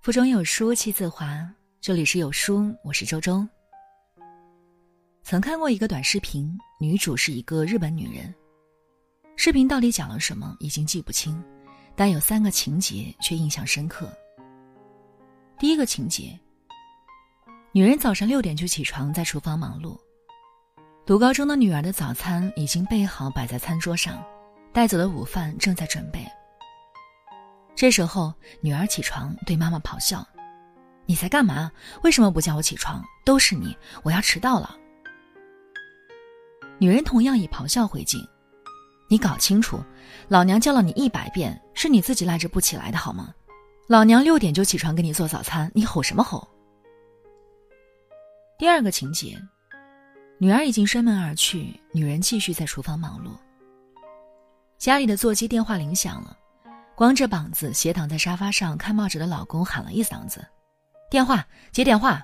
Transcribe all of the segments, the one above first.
腹中有书气自华，这里是有书，我是周周。曾看过一个短视频，女主是一个日本女人。视频到底讲了什么，已经记不清，但有三个情节却印象深刻。第一个情节，女人早上六点就起床，在厨房忙碌。读高中的女儿的早餐已经备好，摆在餐桌上，带走的午饭正在准备。这时候，女儿起床对妈妈咆哮：“你在干嘛？为什么不叫我起床？都是你！我要迟到了。”女人同样以咆哮回敬：“你搞清楚，老娘叫了你一百遍，是你自己赖着不起来的好吗？老娘六点就起床给你做早餐，你吼什么吼？”第二个情节，女儿已经摔门而去，女人继续在厨房忙碌。家里的座机电话铃响了。光着膀子斜躺在沙发上看报纸的老公喊了一嗓子：“电话，接电话。”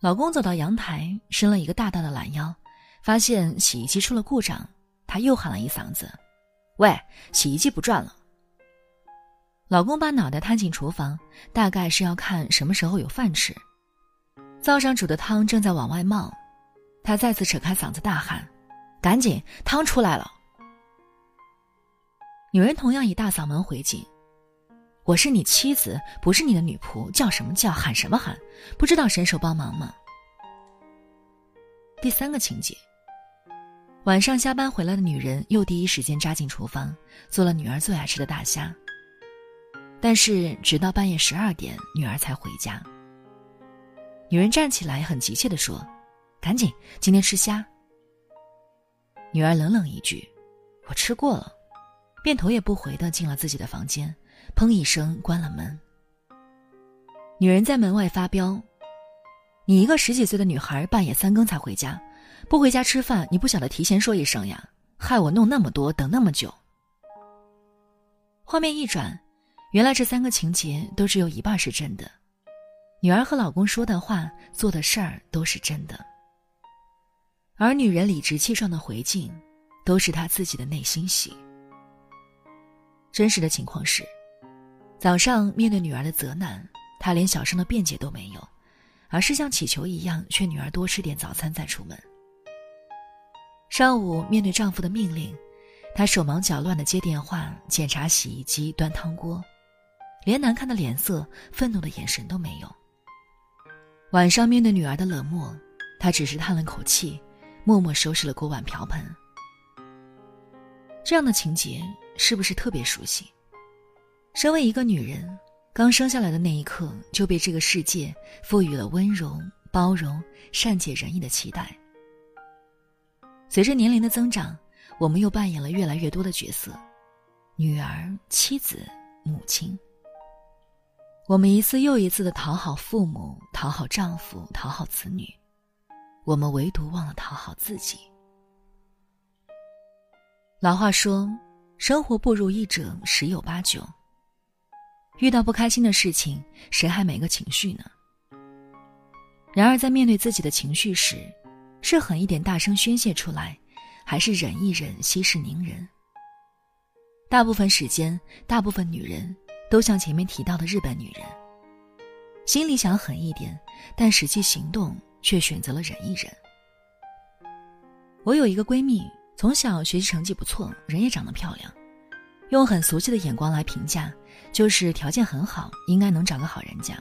老公走到阳台，伸了一个大大的懒腰，发现洗衣机出了故障，他又喊了一嗓子：“喂，洗衣机不转了。”老公把脑袋探进厨房，大概是要看什么时候有饭吃。灶上煮的汤正在往外冒，他再次扯开嗓子大喊：“赶紧，汤出来了！”女人同样以大嗓门回敬：“我是你妻子，不是你的女仆，叫什么叫，喊什么喊，不知道伸手帮忙吗？”第三个情节：晚上下班回来的女人又第一时间扎进厨房，做了女儿最爱吃的大虾。但是直到半夜十二点，女儿才回家。女人站起来，很急切地说：“赶紧，今天吃虾。”女儿冷冷一句：“我吃过了。”便头也不回的进了自己的房间，砰一声关了门。女人在门外发飙：“你一个十几岁的女孩，半夜三更才回家，不回家吃饭，你不晓得提前说一声呀？害我弄那么多，等那么久。”画面一转，原来这三个情节都只有一半是真的。女儿和老公说的话、做的事儿都是真的，而女人理直气壮的回敬，都是她自己的内心戏。真实的情况是，早上面对女儿的责难，她连小声的辩解都没有，而是像乞求一样劝女儿多吃点早餐再出门。上午面对丈夫的命令，她手忙脚乱的接电话、检查洗衣机、端汤锅，连难看的脸色、愤怒的眼神都没有。晚上面对女儿的冷漠，她只是叹了口气，默默收拾了锅碗瓢盆。这样的情节。是不是特别熟悉？身为一个女人，刚生下来的那一刻就被这个世界赋予了温柔、包容、善解人意的期待。随着年龄的增长，我们又扮演了越来越多的角色：女儿、妻子、母亲。我们一次又一次的讨好父母、讨好丈夫、讨好子女，我们唯独忘了讨好自己。老话说。生活不如意者十有八九。遇到不开心的事情，谁还没个情绪呢？然而，在面对自己的情绪时，是狠一点大声宣泄出来，还是忍一忍息事宁人？大部分时间，大部分女人都像前面提到的日本女人，心里想狠一点，但实际行动却选择了忍一忍。我有一个闺蜜。从小学习成绩不错，人也长得漂亮，用很俗气的眼光来评价，就是条件很好，应该能找个好人家。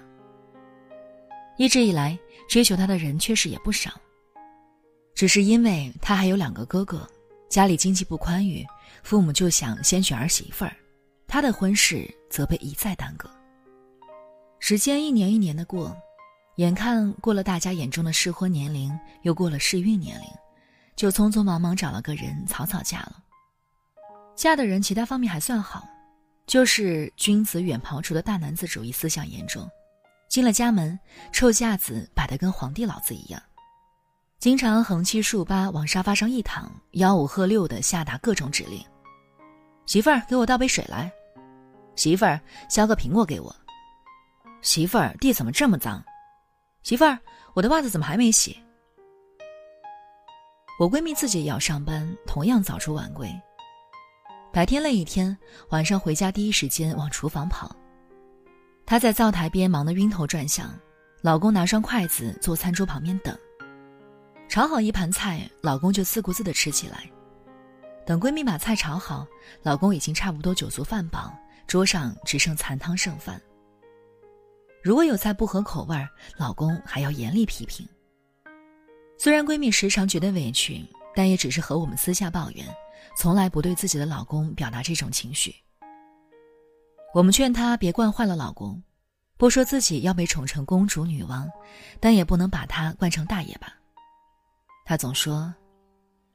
一直以来追求她的人确实也不少，只是因为她还有两个哥哥，家里经济不宽裕，父母就想先娶儿媳妇儿，她的婚事则被一再耽搁。时间一年一年的过，眼看过了大家眼中的适婚年龄，又过了适孕年龄。就匆匆忙忙找了个人，草草嫁了。嫁的人其他方面还算好，就是君子远庖厨的大男子主义思想严重。进了家门，臭架子摆得跟皇帝老子一样，经常横七竖八往沙发上一躺，吆五喝六的下达各种指令：“媳妇儿，给我倒杯水来；媳妇儿，削个苹果给我；媳妇儿，地怎么这么脏？媳妇儿，我的袜子怎么还没洗？”我闺蜜自己也要上班，同样早出晚归。白天累一天，晚上回家第一时间往厨房跑。她在灶台边忙得晕头转向，老公拿双筷子坐餐桌旁边等。炒好一盘菜，老公就自顾自地吃起来。等闺蜜把菜炒好，老公已经差不多酒足饭饱，桌上只剩残汤剩饭。如果有菜不合口味，老公还要严厉批评。虽然闺蜜时常觉得委屈，但也只是和我们私下抱怨，从来不对自己的老公表达这种情绪。我们劝她别惯坏了老公，不说自己要被宠成公主女王，但也不能把他惯成大爷吧。她总说：“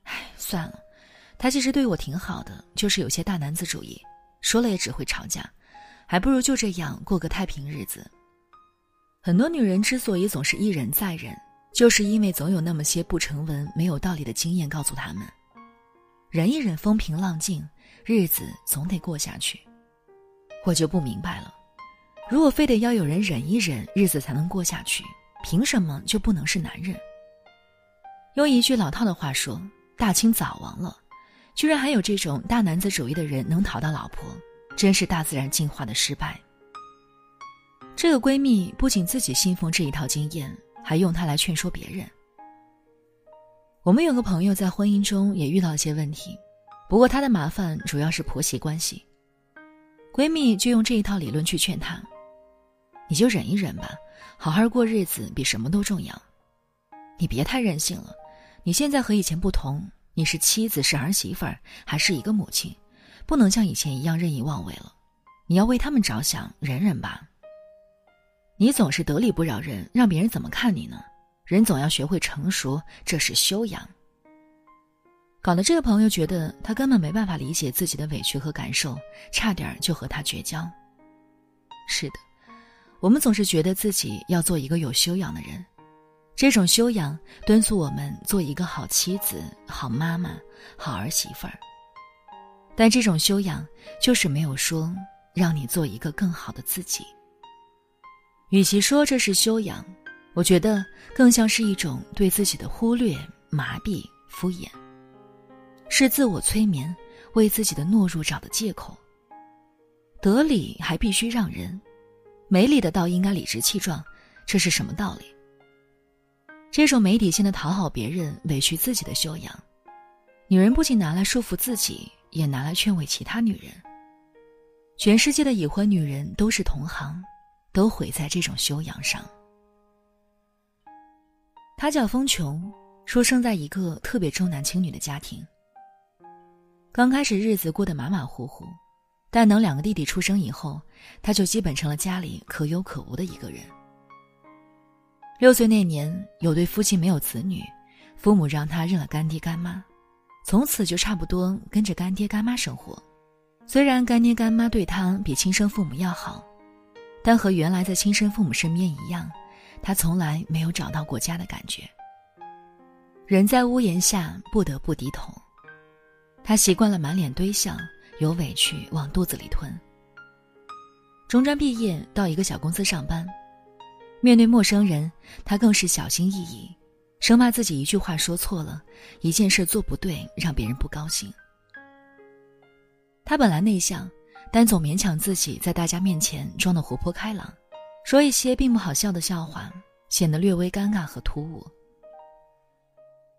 哎，算了。”他其实对我挺好的，就是有些大男子主义，说了也只会吵架，还不如就这样过个太平日子。很多女人之所以总是一忍再忍，就是因为总有那么些不成文、没有道理的经验告诉他们：忍一忍，风平浪静，日子总得过下去。我就不明白了，如果非得要有人忍一忍，日子才能过下去，凭什么就不能是男人？用一句老套的话说，大清早亡了。居然还有这种大男子主义的人能讨到老婆，真是大自然进化的失败。这个闺蜜不仅自己信奉这一套经验，还用它来劝说别人。我们有个朋友在婚姻中也遇到了些问题，不过她的麻烦主要是婆媳关系。闺蜜就用这一套理论去劝她：“你就忍一忍吧，好好过日子比什么都重要。你别太任性了，你现在和以前不同。”你是妻子，是儿媳妇儿，还是一个母亲，不能像以前一样任意妄为了。你要为他们着想，忍忍吧。你总是得理不饶人，让别人怎么看你呢？人总要学会成熟，这是修养。搞得这个朋友觉得他根本没办法理解自己的委屈和感受，差点就和他绝交。是的，我们总是觉得自己要做一个有修养的人。这种修养敦促我们做一个好妻子、好妈妈、好儿媳妇儿，但这种修养就是没有说让你做一个更好的自己。与其说这是修养，我觉得更像是一种对自己的忽略、麻痹、敷衍，是自我催眠，为自己的懦弱找的借口。得理还必须让人，没理的倒应该理直气壮，这是什么道理？这种没底线的讨好别人、委屈自己的修养，女人不仅拿来束缚自己，也拿来劝慰其他女人。全世界的已婚女人都是同行，都毁在这种修养上。他叫风琼，出生在一个特别重男轻女的家庭。刚开始日子过得马马虎虎，但等两个弟弟出生以后，他就基本成了家里可有可无的一个人。六岁那年，有对夫妻没有子女，父母让他认了干爹干妈，从此就差不多跟着干爹干妈生活。虽然干爹干妈对他比亲生父母要好，但和原来在亲生父母身边一样，他从来没有找到过家的感觉。人在屋檐下，不得不低头。他习惯了满脸堆笑，有委屈往肚子里吞。中专毕业，到一个小公司上班。面对陌生人，他更是小心翼翼，生怕自己一句话说错了，一件事做不对，让别人不高兴。他本来内向，但总勉强自己在大家面前装得活泼开朗，说一些并不好笑的笑话，显得略微尴尬和突兀。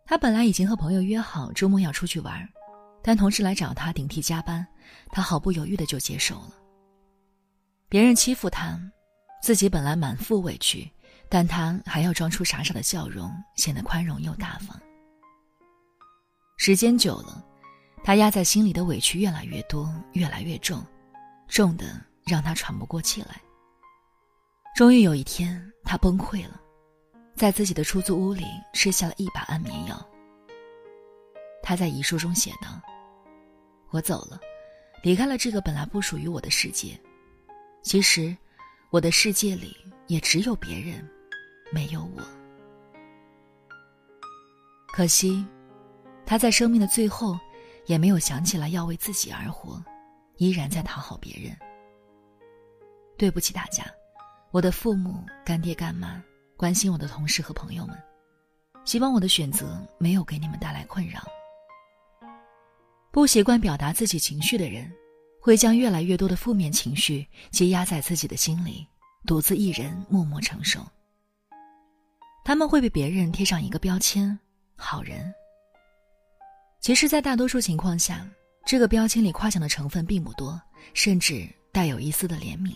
他本来已经和朋友约好周末要出去玩，但同事来找他顶替加班，他毫不犹豫的就接受了。别人欺负他。自己本来满腹委屈，但他还要装出傻傻的笑容，显得宽容又大方。时间久了，他压在心里的委屈越来越多，越来越重，重的让他喘不过气来。终于有一天，他崩溃了，在自己的出租屋里吃下了一把安眠药。他在遗书中写道：“我走了，离开了这个本来不属于我的世界。其实。”我的世界里也只有别人，没有我。可惜，他在生命的最后，也没有想起来要为自己而活，依然在讨好别人。对不起大家，我的父母、干爹、干妈，关心我的同事和朋友们，希望我的选择没有给你们带来困扰。不习惯表达自己情绪的人，会将越来越多的负面情绪积压在自己的心里，独自一人默默承受。他们会被别人贴上一个标签——好人。其实，在大多数情况下，这个标签里夸奖的成分并不多，甚至带有一丝的怜悯。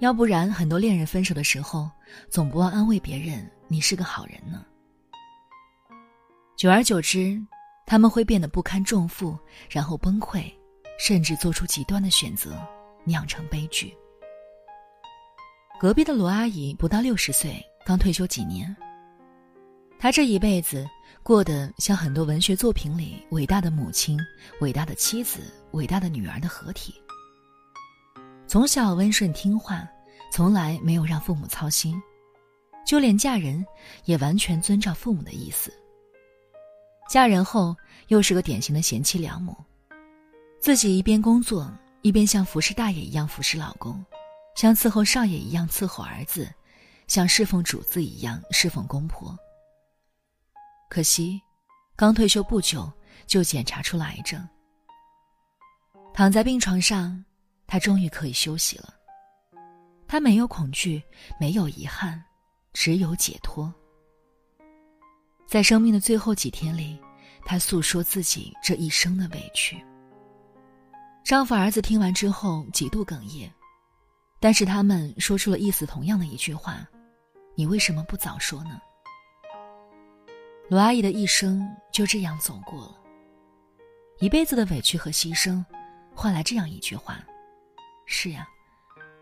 要不然，很多恋人分手的时候，总不忘安慰别人：“你是个好人呢。”久而久之，他们会变得不堪重负，然后崩溃，甚至做出极端的选择，酿成悲剧。隔壁的罗阿姨不到六十岁，刚退休几年。她这一辈子过得像很多文学作品里伟大的母亲、伟大的妻子、伟大的女儿的合体。从小温顺听话，从来没有让父母操心，就连嫁人也完全遵照父母的意思。嫁人后，又是个典型的贤妻良母，自己一边工作，一边像服侍大爷一样服侍老公，像伺候少爷一样伺候儿子，像侍奉主子一样侍奉公婆。可惜，刚退休不久就检查出了癌症。躺在病床上，他终于可以休息了。他没有恐惧，没有遗憾，只有解脱。在生命的最后几天里，她诉说自己这一生的委屈。丈夫、儿子听完之后几度哽咽，但是他们说出了意思同样的一句话：“你为什么不早说呢？”罗阿姨的一生就这样走过了，一辈子的委屈和牺牲，换来这样一句话：“是呀，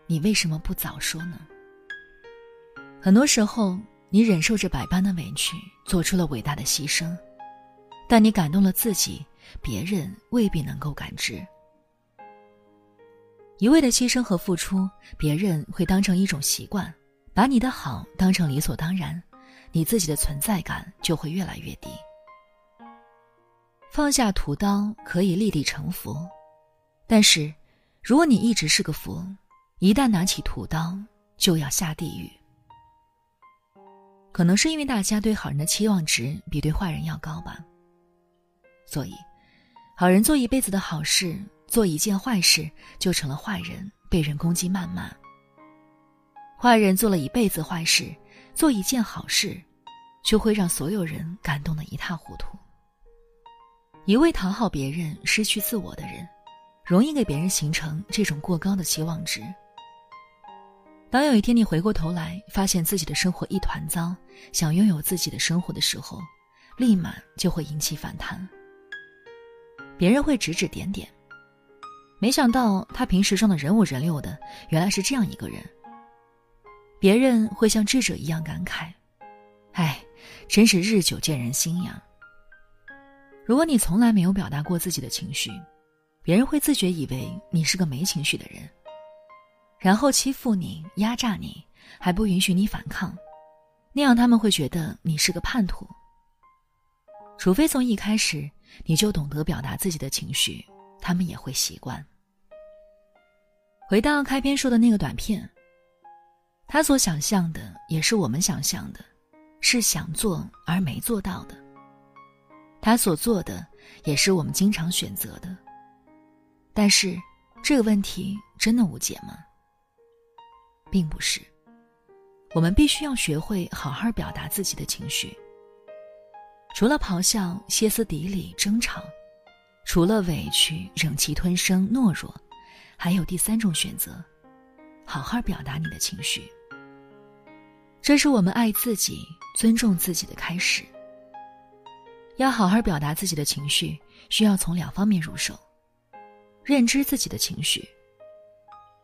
你为什么不早说呢？”很多时候。你忍受着百般的委屈，做出了伟大的牺牲，但你感动了自己，别人未必能够感知。一味的牺牲和付出，别人会当成一种习惯，把你的好当成理所当然，你自己的存在感就会越来越低。放下屠刀可以立地成佛，但是，如果你一直是个佛，一旦拿起屠刀，就要下地狱。可能是因为大家对好人的期望值比对坏人要高吧，所以，好人做一辈子的好事，做一件坏事就成了坏人，被人攻击谩骂；坏人做了一辈子坏事，做一件好事，就会让所有人感动的一塌糊涂。一味讨好别人、失去自我的人，容易给别人形成这种过高的期望值。当有一天你回过头来，发现自己的生活一团糟，想拥有自己的生活的时候，立马就会引起反弹。别人会指指点点，没想到他平时装的人五人六的，原来是这样一个人。别人会像智者一样感慨：“哎，真是日久见人心呀。”如果你从来没有表达过自己的情绪，别人会自觉以为你是个没情绪的人。然后欺负你、压榨你，还不允许你反抗，那样他们会觉得你是个叛徒。除非从一开始你就懂得表达自己的情绪，他们也会习惯。回到开篇说的那个短片，他所想象的也是我们想象的，是想做而没做到的。他所做的也是我们经常选择的。但是，这个问题真的无解吗？并不是，我们必须要学会好好表达自己的情绪。除了咆哮、歇斯底里、争吵，除了委屈、忍气吞声、懦弱，还有第三种选择：好好表达你的情绪。这是我们爱自己、尊重自己的开始。要好好表达自己的情绪，需要从两方面入手：认知自己的情绪。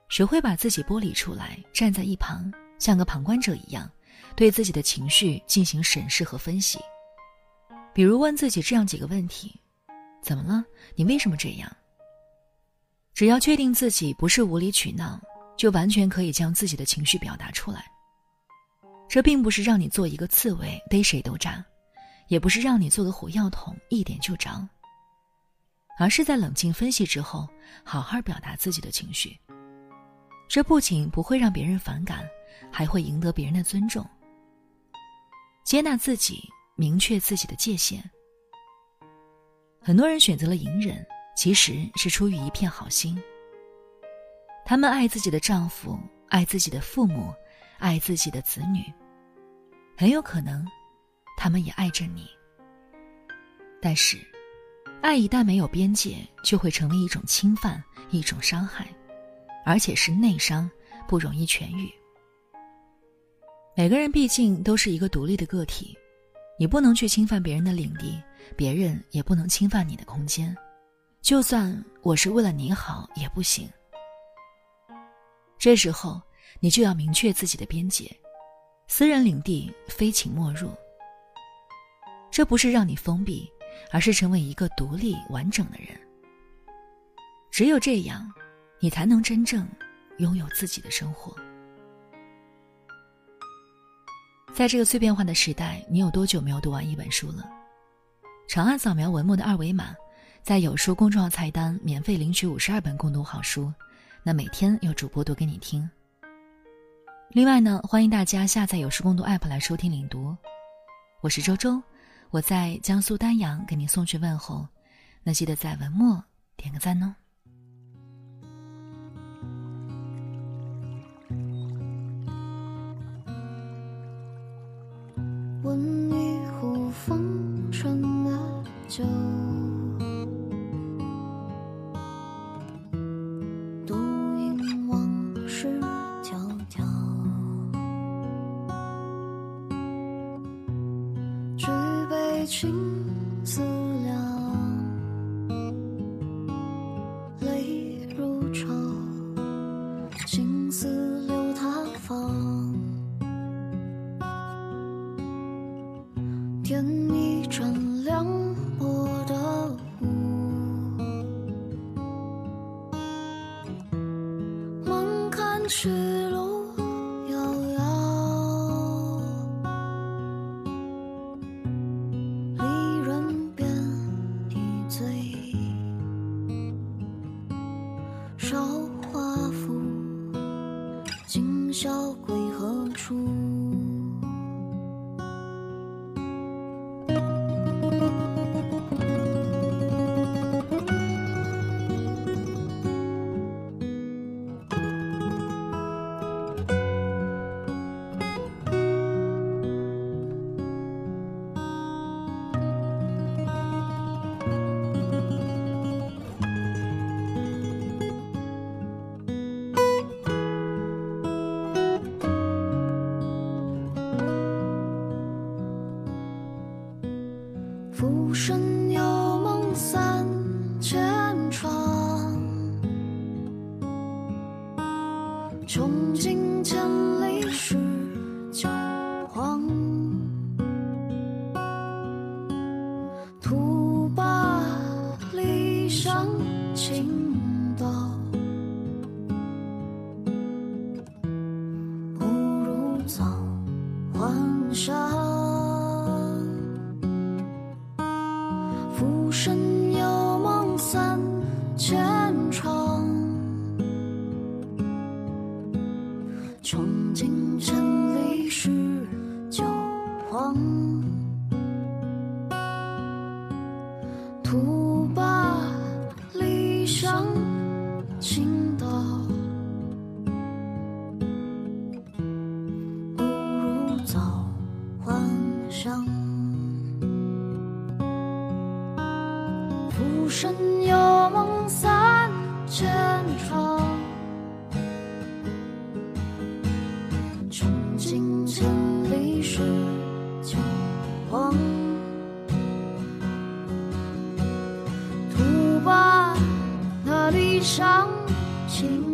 学会把自己剥离出来，站在一旁，像个旁观者一样，对自己的情绪进行审视和分析。比如问自己这样几个问题：怎么了？你为什么这样？只要确定自己不是无理取闹，就完全可以将自己的情绪表达出来。这并不是让你做一个刺猬逮谁都扎，也不是让你做个火药桶一点就着，而是在冷静分析之后，好好表达自己的情绪。这不仅不会让别人反感，还会赢得别人的尊重。接纳自己，明确自己的界限。很多人选择了隐忍，其实是出于一片好心。他们爱自己的丈夫，爱自己的父母，爱自己的子女，很有可能，他们也爱着你。但是，爱一旦没有边界，就会成为一种侵犯，一种伤害，而且是内伤，不容易痊愈。每个人毕竟都是一个独立的个体，你不能去侵犯别人的领地，别人也不能侵犯你的空间。就算我是为了你好，也不行。这时候，你就要明确自己的边界，私人领地非请莫入。这不是让你封闭。而是成为一个独立完整的人。只有这样，你才能真正拥有自己的生活。在这个碎片化的时代，你有多久没有读完一本书了？长按扫描文末的二维码，在有书公众号菜单免费领取五十二本共读好书，那每天有主播读给你听。另外呢，欢迎大家下载有书共读 APP 来收听领读。我是周周。我在江苏丹阳给您送去问候，那记得在文末点个赞哦。温一壶风尘的酒。是送黄沙浮生有梦三千场，穷尽千里是酒黄。徒把那理想倾